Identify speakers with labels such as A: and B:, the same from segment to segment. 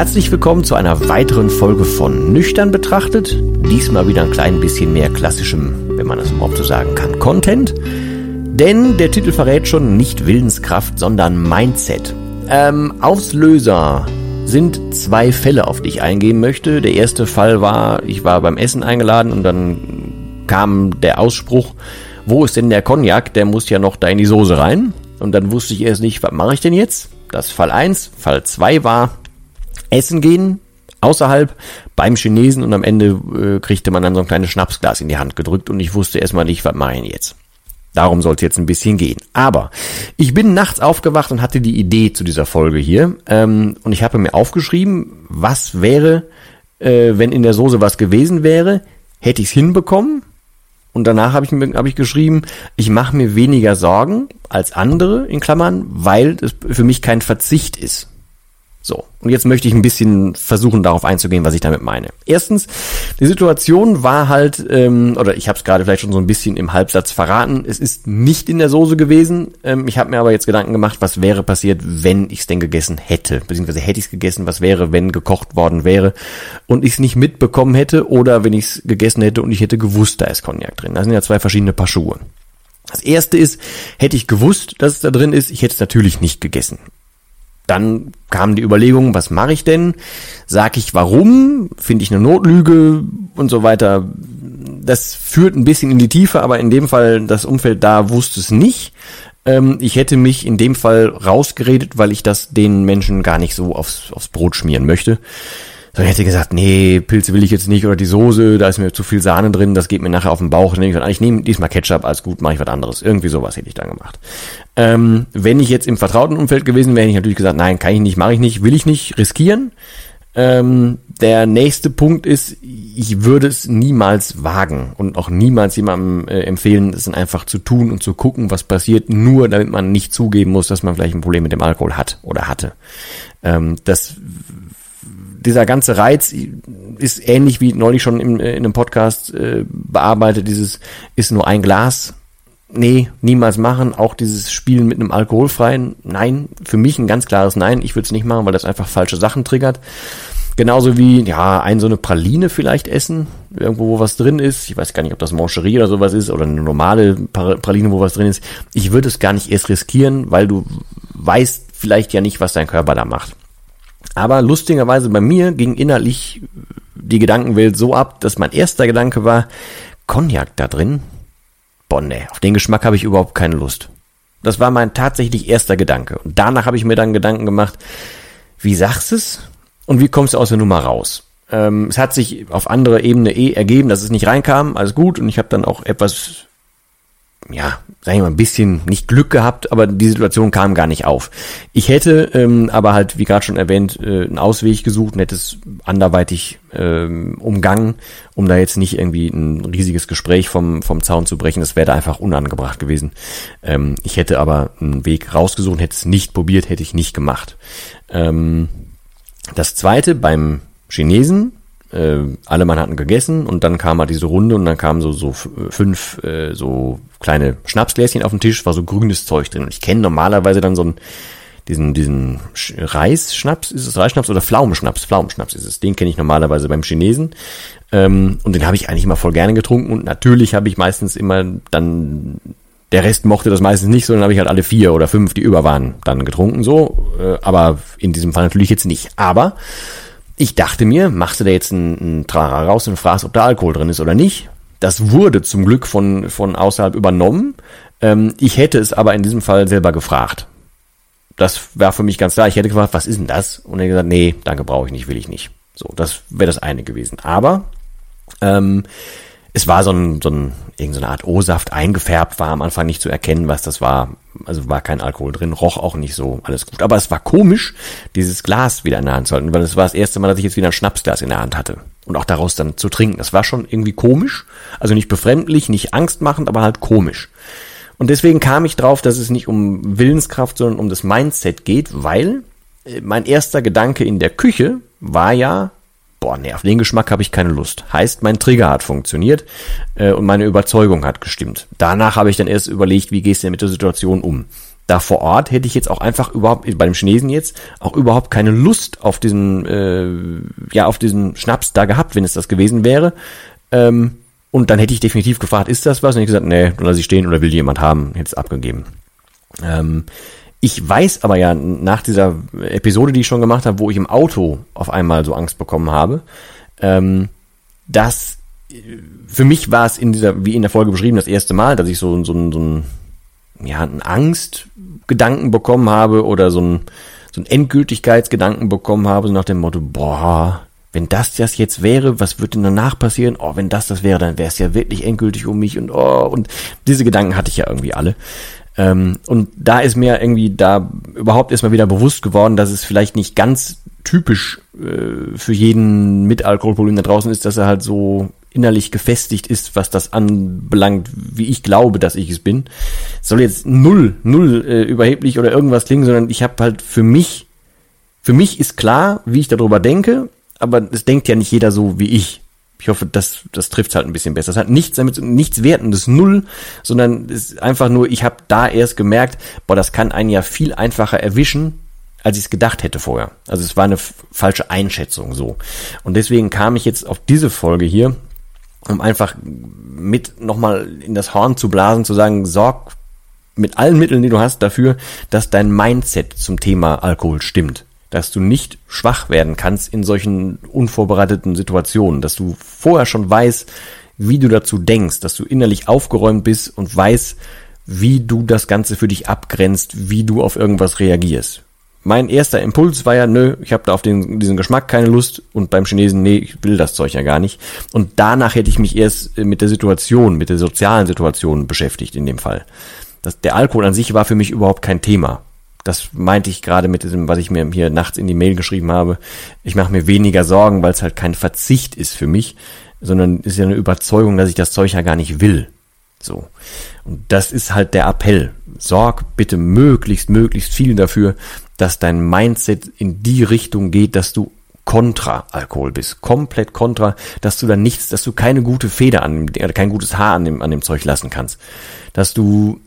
A: Herzlich willkommen zu einer weiteren Folge von Nüchtern betrachtet. Diesmal wieder ein klein bisschen mehr klassischem, wenn man das überhaupt so sagen kann, Content. Denn der Titel verrät schon nicht Willenskraft, sondern Mindset. Ähm, Auslöser sind zwei Fälle, auf die ich eingehen möchte. Der erste Fall war, ich war beim Essen eingeladen und dann kam der Ausspruch, wo ist denn der Cognac? Der muss ja noch da in die Soße rein. Und dann wusste ich erst nicht, was mache ich denn jetzt? Das Fall 1. Fall 2 war, essen gehen, außerhalb beim Chinesen und am Ende äh, kriegte man dann so ein kleines Schnapsglas in die Hand gedrückt und ich wusste erstmal nicht, was mache ich jetzt. Darum soll es jetzt ein bisschen gehen. Aber ich bin nachts aufgewacht und hatte die Idee zu dieser Folge hier. Ähm, und ich habe mir aufgeschrieben, was wäre, äh, wenn in der Soße was gewesen wäre, hätte ich es hinbekommen. Und danach habe ich, hab ich geschrieben, ich mache mir weniger Sorgen als andere, in Klammern, weil es für mich kein Verzicht ist. So, und jetzt möchte ich ein bisschen versuchen, darauf einzugehen, was ich damit meine. Erstens, die Situation war halt, ähm, oder ich habe es gerade vielleicht schon so ein bisschen im Halbsatz verraten, es ist nicht in der Soße gewesen. Ähm, ich habe mir aber jetzt Gedanken gemacht, was wäre passiert, wenn ich es denn gegessen hätte, beziehungsweise hätte ich es gegessen, was wäre, wenn gekocht worden wäre und ich es nicht mitbekommen hätte oder wenn ich es gegessen hätte und ich hätte gewusst, da ist Cognac drin. Das sind ja zwei verschiedene Paar Schuhe. Das erste ist, hätte ich gewusst, dass es da drin ist, ich hätte es natürlich nicht gegessen. Dann kam die Überlegung, was mache ich denn? Sag ich warum? Finde ich eine Notlüge und so weiter. Das führt ein bisschen in die Tiefe, aber in dem Fall, das Umfeld da wusste es nicht. Ähm, ich hätte mich in dem Fall rausgeredet, weil ich das den Menschen gar nicht so aufs, aufs Brot schmieren möchte. Dann hätte gesagt, nee, Pilze will ich jetzt nicht oder die Soße, da ist mir zu viel Sahne drin, das geht mir nachher auf den Bauch. Dann denke ich, ich nehme diesmal Ketchup, alles gut, mache ich was anderes. Irgendwie sowas hätte ich dann gemacht. Ähm, wenn ich jetzt im vertrauten Umfeld gewesen wäre, hätte ich natürlich gesagt, nein, kann ich nicht, mache ich nicht, will ich nicht riskieren. Ähm, der nächste Punkt ist, ich würde es niemals wagen und auch niemals jemandem äh, empfehlen, es einfach zu tun und zu gucken, was passiert, nur damit man nicht zugeben muss, dass man vielleicht ein Problem mit dem Alkohol hat oder hatte. Ähm, das dieser ganze Reiz ist ähnlich wie neulich schon im, äh, in einem Podcast äh, bearbeitet, dieses ist nur ein Glas. Nee, niemals machen. Auch dieses Spielen mit einem alkoholfreien, nein, für mich ein ganz klares Nein. Ich würde es nicht machen, weil das einfach falsche Sachen triggert. Genauso wie, ja, ein so eine Praline vielleicht essen, irgendwo wo was drin ist. Ich weiß gar nicht, ob das Mancherie oder sowas ist oder eine normale Praline, wo was drin ist. Ich würde es gar nicht erst riskieren, weil du weißt vielleicht ja nicht, was dein Körper da macht. Aber lustigerweise bei mir ging innerlich die Gedankenwelt so ab, dass mein erster Gedanke war, Cognac da drin? Boah, nee, auf den Geschmack habe ich überhaupt keine Lust. Das war mein tatsächlich erster Gedanke. Und danach habe ich mir dann Gedanken gemacht, wie sagst du es und wie kommst du aus der Nummer raus? Ähm, es hat sich auf andere Ebene eh ergeben, dass es nicht reinkam, alles gut. Und ich habe dann auch etwas ja, sag ich mal, ein bisschen nicht Glück gehabt, aber die Situation kam gar nicht auf. Ich hätte ähm, aber halt, wie gerade schon erwähnt, äh, einen Ausweg gesucht und hätte es anderweitig ähm, umgangen, um da jetzt nicht irgendwie ein riesiges Gespräch vom, vom Zaun zu brechen. Das wäre da einfach unangebracht gewesen. Ähm, ich hätte aber einen Weg rausgesucht, hätte es nicht probiert, hätte ich nicht gemacht. Ähm, das zweite beim Chinesen, äh, alle Mann hatten gegessen und dann kam halt diese Runde und dann kamen so, so fünf äh, so kleine Schnapsgläschen auf dem Tisch, war so grünes Zeug drin. Und ich kenne normalerweise dann so einen, diesen, diesen Reisschnaps, ist es Reisschnaps oder Pflaumenschnaps? Pflaumenschnaps ist es. Den kenne ich normalerweise beim Chinesen. Ähm, und den habe ich eigentlich immer voll gerne getrunken. Und natürlich habe ich meistens immer dann, der Rest mochte das meistens nicht, sondern habe ich halt alle vier oder fünf, die über waren, dann getrunken. So, äh, aber in diesem Fall natürlich jetzt nicht. Aber ich dachte mir, machst du da jetzt einen, einen Trara raus und fragst, ob da Alkohol drin ist oder nicht? das wurde zum Glück von, von außerhalb übernommen. Ähm, ich hätte es aber in diesem Fall selber gefragt. Das war für mich ganz klar. Ich hätte gefragt, was ist denn das? Und er gesagt, nee, danke, brauche ich nicht, will ich nicht. So, das wäre das eine gewesen. Aber ähm, es war so ein, so ein, irgendeine Art O-Saft eingefärbt, war am Anfang nicht zu erkennen, was das war. Also war kein Alkohol drin, roch auch nicht so, alles gut. Aber es war komisch, dieses Glas wieder in der Hand zu halten, weil es war das erste Mal, dass ich jetzt wieder ein Schnapsglas in der Hand hatte. Und auch daraus dann zu trinken. Das war schon irgendwie komisch. Also nicht befremdlich, nicht angstmachend, aber halt komisch. Und deswegen kam ich drauf, dass es nicht um Willenskraft, sondern um das Mindset geht, weil äh, mein erster Gedanke in der Küche war ja, boah, nee, auf den Geschmack habe ich keine Lust. Heißt, mein Trigger hat funktioniert äh, und meine Überzeugung hat gestimmt. Danach habe ich dann erst überlegt, wie gehst du denn mit der Situation um? Da vor Ort hätte ich jetzt auch einfach überhaupt, bei dem Chinesen jetzt, auch überhaupt keine Lust auf diesen, äh, ja, auf diesen Schnaps da gehabt, wenn es das gewesen wäre. Ähm, und dann hätte ich definitiv gefragt, ist das was? Und ich gesagt, nee, dann lass ich stehen oder will jemand haben, hätte es abgegeben. Ähm, ich weiß aber ja nach dieser Episode, die ich schon gemacht habe, wo ich im Auto auf einmal so Angst bekommen habe, ähm, dass äh, für mich war es in dieser, wie in der Folge beschrieben, das erste Mal, dass ich so, so, so, so ein, ja, einen Angstgedanken bekommen habe oder so ein, so ein Endgültigkeitsgedanken bekommen habe, so nach dem Motto, boah, wenn das das jetzt wäre, was würde denn danach passieren? Oh, wenn das das wäre, dann wäre es ja wirklich endgültig um mich und oh, und diese Gedanken hatte ich ja irgendwie alle. Ähm, und da ist mir irgendwie da überhaupt erstmal wieder bewusst geworden, dass es vielleicht nicht ganz typisch äh, für jeden mit Alkoholproblem da draußen ist, dass er halt so innerlich gefestigt ist, was das anbelangt, wie ich glaube, dass ich es bin. Es soll jetzt null, null äh, überheblich oder irgendwas klingen, sondern ich habe halt für mich, für mich ist klar, wie ich darüber denke, aber es denkt ja nicht jeder so wie ich. Ich hoffe, das, das trifft halt ein bisschen besser. Das hat nichts damit, nichts Wertendes, null, sondern ist einfach nur, ich habe da erst gemerkt, boah, das kann einen ja viel einfacher erwischen, als ich es gedacht hätte vorher. Also es war eine falsche Einschätzung so. Und deswegen kam ich jetzt auf diese Folge hier, um einfach mit nochmal in das Horn zu blasen, zu sagen, sorg mit allen Mitteln, die du hast, dafür, dass dein Mindset zum Thema Alkohol stimmt dass du nicht schwach werden kannst in solchen unvorbereiteten Situationen, dass du vorher schon weißt, wie du dazu denkst, dass du innerlich aufgeräumt bist und weißt, wie du das Ganze für dich abgrenzt, wie du auf irgendwas reagierst. Mein erster Impuls war ja, nö, ich habe da auf den, diesen Geschmack keine Lust und beim Chinesen, nee, ich will das Zeug ja gar nicht. Und danach hätte ich mich erst mit der Situation, mit der sozialen Situation beschäftigt in dem Fall. Das, der Alkohol an sich war für mich überhaupt kein Thema das meinte ich gerade mit diesem, was ich mir hier nachts in die Mail geschrieben habe. Ich mache mir weniger Sorgen, weil es halt kein Verzicht ist für mich, sondern ist ja eine Überzeugung, dass ich das Zeug ja gar nicht will. So. Und das ist halt der Appell. Sorg bitte möglichst, möglichst viel dafür, dass dein Mindset in die Richtung geht, dass du kontra Alkohol bist. Komplett kontra, dass du dann nichts, dass du keine gute Feder an dem, kein gutes Haar an dem, an dem Zeug lassen kannst. Dass du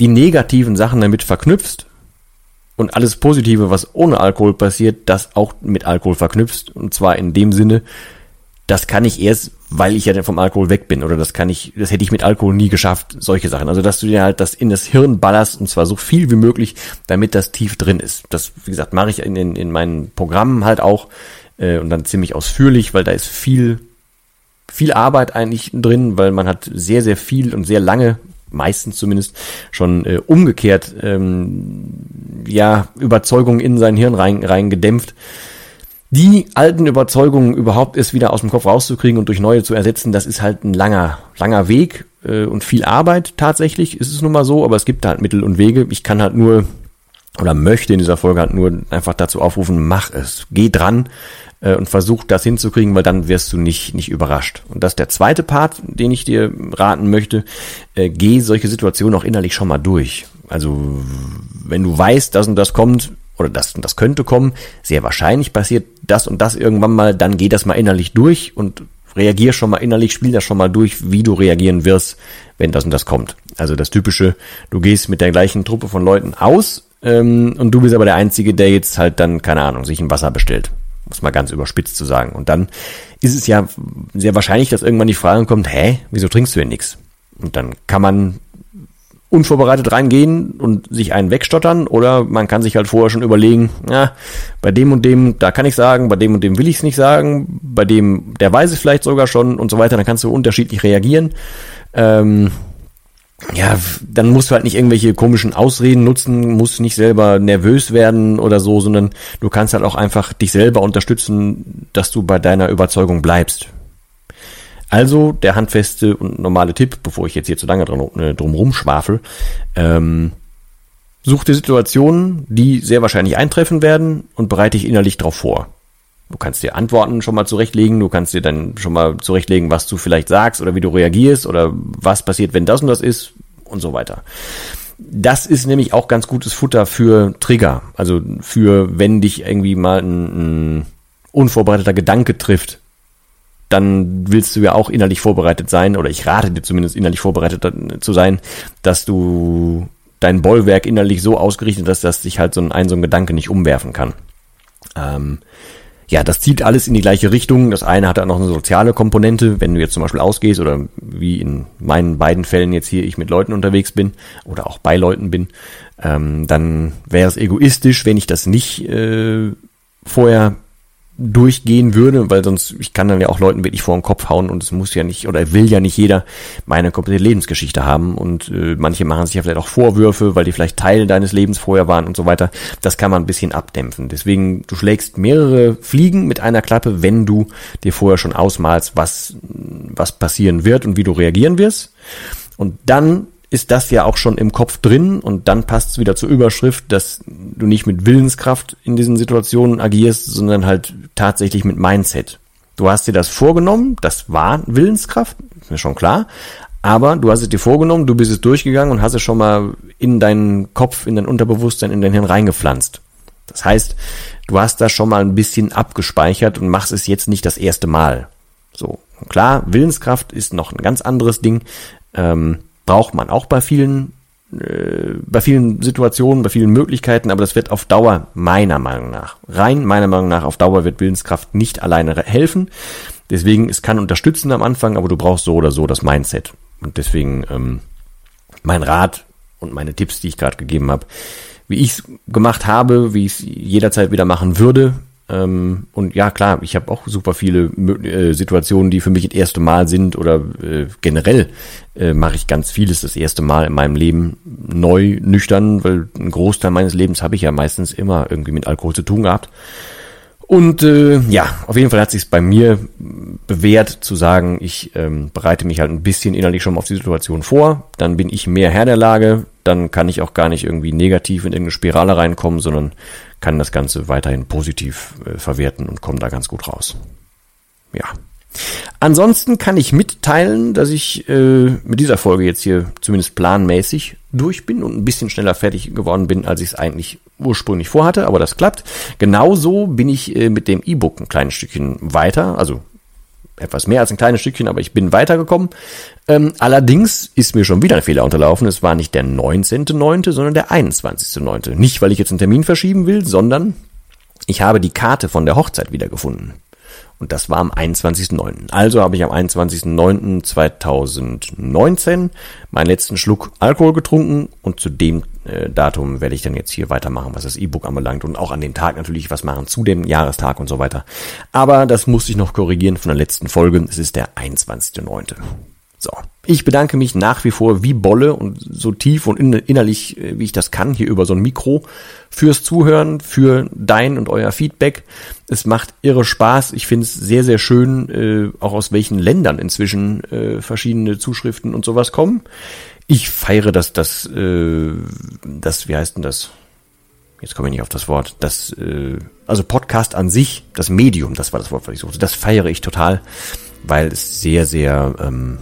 A: die negativen Sachen damit verknüpfst und alles Positive, was ohne Alkohol passiert, das auch mit Alkohol verknüpft. Und zwar in dem Sinne, das kann ich erst, weil ich ja vom Alkohol weg bin. Oder das kann ich, das hätte ich mit Alkohol nie geschafft. Solche Sachen. Also, dass du dir halt das in das Hirn ballerst und zwar so viel wie möglich, damit das tief drin ist. Das, wie gesagt, mache ich in, in, in meinen Programmen halt auch. Äh, und dann ziemlich ausführlich, weil da ist viel, viel Arbeit eigentlich drin, weil man hat sehr, sehr viel und sehr lange meistens zumindest schon äh, umgekehrt ähm, ja Überzeugungen in sein Hirn rein, rein gedämpft. Die alten Überzeugungen überhaupt erst wieder aus dem Kopf rauszukriegen und durch neue zu ersetzen, das ist halt ein langer, langer Weg äh, und viel Arbeit tatsächlich, ist es nun mal so, aber es gibt halt Mittel und Wege. Ich kann halt nur oder möchte in dieser Folge halt nur einfach dazu aufrufen, mach es, geh dran, äh, und versuch das hinzukriegen, weil dann wirst du nicht, nicht überrascht. Und das ist der zweite Part, den ich dir raten möchte. Äh, geh solche Situationen auch innerlich schon mal durch. Also wenn du weißt, dass und das kommt, oder das und das könnte kommen, sehr wahrscheinlich passiert das und das irgendwann mal, dann geh das mal innerlich durch und reagier schon mal innerlich, spiel das schon mal durch, wie du reagieren wirst, wenn das und das kommt. Also das typische, du gehst mit der gleichen Truppe von Leuten aus ähm, und du bist aber der Einzige, der jetzt halt dann, keine Ahnung, sich ein Wasser bestellt muss mal ganz überspitzt zu sagen. Und dann ist es ja sehr wahrscheinlich, dass irgendwann die Frage kommt, hä, wieso trinkst du denn nichts? Und dann kann man unvorbereitet reingehen und sich einen wegstottern oder man kann sich halt vorher schon überlegen, ja, bei dem und dem, da kann ich sagen, bei dem und dem will ich es nicht sagen, bei dem, der weiß es vielleicht sogar schon und so weiter, dann kannst du unterschiedlich reagieren. Ähm, ja, dann musst du halt nicht irgendwelche komischen Ausreden nutzen, musst nicht selber nervös werden oder so, sondern du kannst halt auch einfach dich selber unterstützen, dass du bei deiner Überzeugung bleibst. Also der handfeste und normale Tipp, bevor ich jetzt hier zu lange drum, äh, drum rumschwafel, ähm, such dir Situationen, die sehr wahrscheinlich eintreffen werden und bereite dich innerlich darauf vor. Du kannst dir Antworten schon mal zurechtlegen, du kannst dir dann schon mal zurechtlegen, was du vielleicht sagst oder wie du reagierst oder was passiert, wenn das und das ist und so weiter. Das ist nämlich auch ganz gutes Futter für Trigger, also für wenn dich irgendwie mal ein, ein unvorbereiteter Gedanke trifft, dann willst du ja auch innerlich vorbereitet sein, oder ich rate dir zumindest innerlich vorbereitet zu sein, dass du dein Bollwerk innerlich so ausgerichtet hast, dass dich halt so ein, so ein Gedanke nicht umwerfen kann. Ähm, ja, das zieht alles in die gleiche Richtung. Das eine hat dann noch eine soziale Komponente, wenn du jetzt zum Beispiel ausgehst oder wie in meinen beiden Fällen jetzt hier ich mit Leuten unterwegs bin oder auch bei Leuten bin, ähm, dann wäre es egoistisch, wenn ich das nicht äh, vorher durchgehen würde, weil sonst, ich kann dann ja auch Leuten wirklich vor den Kopf hauen und es muss ja nicht oder will ja nicht jeder meine komplette Lebensgeschichte haben und äh, manche machen sich ja vielleicht auch Vorwürfe, weil die vielleicht Teil deines Lebens vorher waren und so weiter. Das kann man ein bisschen abdämpfen. Deswegen, du schlägst mehrere Fliegen mit einer Klappe, wenn du dir vorher schon ausmalst, was, was passieren wird und wie du reagieren wirst. Und dann ist das ja auch schon im Kopf drin und dann passt es wieder zur Überschrift, dass du nicht mit Willenskraft in diesen Situationen agierst, sondern halt tatsächlich mit Mindset. Du hast dir das vorgenommen, das war Willenskraft, ist mir schon klar, aber du hast es dir vorgenommen, du bist es durchgegangen und hast es schon mal in deinen Kopf, in dein Unterbewusstsein, in dein Hirn reingepflanzt. Das heißt, du hast das schon mal ein bisschen abgespeichert und machst es jetzt nicht das erste Mal. So, klar, Willenskraft ist noch ein ganz anderes Ding. Ähm, braucht man auch bei vielen äh, bei vielen Situationen, bei vielen Möglichkeiten, aber das wird auf Dauer meiner Meinung nach, rein meiner Meinung nach auf Dauer wird Willenskraft nicht alleine helfen. Deswegen, es kann unterstützen am Anfang, aber du brauchst so oder so das Mindset. Und deswegen ähm, mein Rat und meine Tipps, die ich gerade gegeben habe, wie ich es gemacht habe, wie ich es jederzeit wieder machen würde, ähm, und ja, klar, ich habe auch super viele äh, Situationen, die für mich das erste Mal sind oder äh, generell äh, mache ich ganz vieles das erste Mal in meinem Leben neu, nüchtern, weil ein Großteil meines Lebens habe ich ja meistens immer irgendwie mit Alkohol zu tun gehabt. Und äh, ja, auf jeden Fall hat sich bei mir bewährt zu sagen, ich ähm, bereite mich halt ein bisschen innerlich schon mal auf die Situation vor, dann bin ich mehr Herr der Lage, dann kann ich auch gar nicht irgendwie negativ in irgendeine Spirale reinkommen, sondern kann das Ganze weiterhin positiv äh, verwerten und komme da ganz gut raus. Ja. Ansonsten kann ich mitteilen, dass ich äh, mit dieser Folge jetzt hier zumindest planmäßig durch bin und ein bisschen schneller fertig geworden bin, als ich es eigentlich ursprünglich vorhatte, aber das klappt. Genauso bin ich äh, mit dem E-Book ein kleines Stückchen weiter, also etwas mehr als ein kleines Stückchen, aber ich bin weitergekommen. Ähm, allerdings ist mir schon wieder ein Fehler unterlaufen. Es war nicht der 19.9., sondern der 21.9. Nicht, weil ich jetzt einen Termin verschieben will, sondern ich habe die Karte von der Hochzeit wiedergefunden. Und das war am 21.09. Also habe ich am 21.09.2019 meinen letzten Schluck Alkohol getrunken und zu dem äh, Datum werde ich dann jetzt hier weitermachen, was das E-Book anbelangt und auch an den Tag natürlich was machen zu dem Jahrestag und so weiter. Aber das musste ich noch korrigieren von der letzten Folge. Es ist der 21.09. So. Ich bedanke mich nach wie vor wie Bolle und so tief und innerlich, äh, wie ich das kann, hier über so ein Mikro fürs Zuhören, für dein und euer Feedback. Es macht irre Spaß. Ich finde es sehr, sehr schön, äh, auch aus welchen Ländern inzwischen äh, verschiedene Zuschriften und sowas kommen. Ich feiere das, das, äh, das, wie heißt denn das? Jetzt komme ich nicht auf das Wort. Das, also Podcast an sich, das Medium, das war das Wort, was ich suchte. Das feiere ich total, weil es sehr, sehr ähm,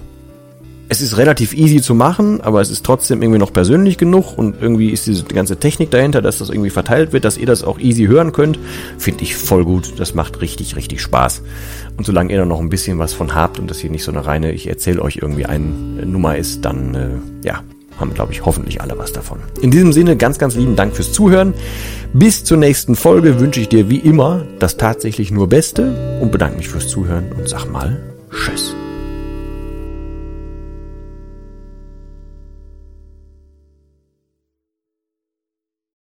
A: es ist relativ easy zu machen, aber es ist trotzdem irgendwie noch persönlich genug und irgendwie ist diese ganze Technik dahinter, dass das irgendwie verteilt wird, dass ihr das auch easy hören könnt, finde ich voll gut. Das macht richtig, richtig Spaß. Und solange ihr da noch ein bisschen was von habt und das hier nicht so eine reine, ich erzähle euch irgendwie eine Nummer ist, dann äh, ja, haben, glaube ich, hoffentlich alle was davon. In diesem Sinne, ganz, ganz lieben Dank fürs Zuhören. Bis zur nächsten Folge wünsche ich dir wie immer das tatsächlich nur Beste und bedanke mich fürs Zuhören und sag mal Tschüss.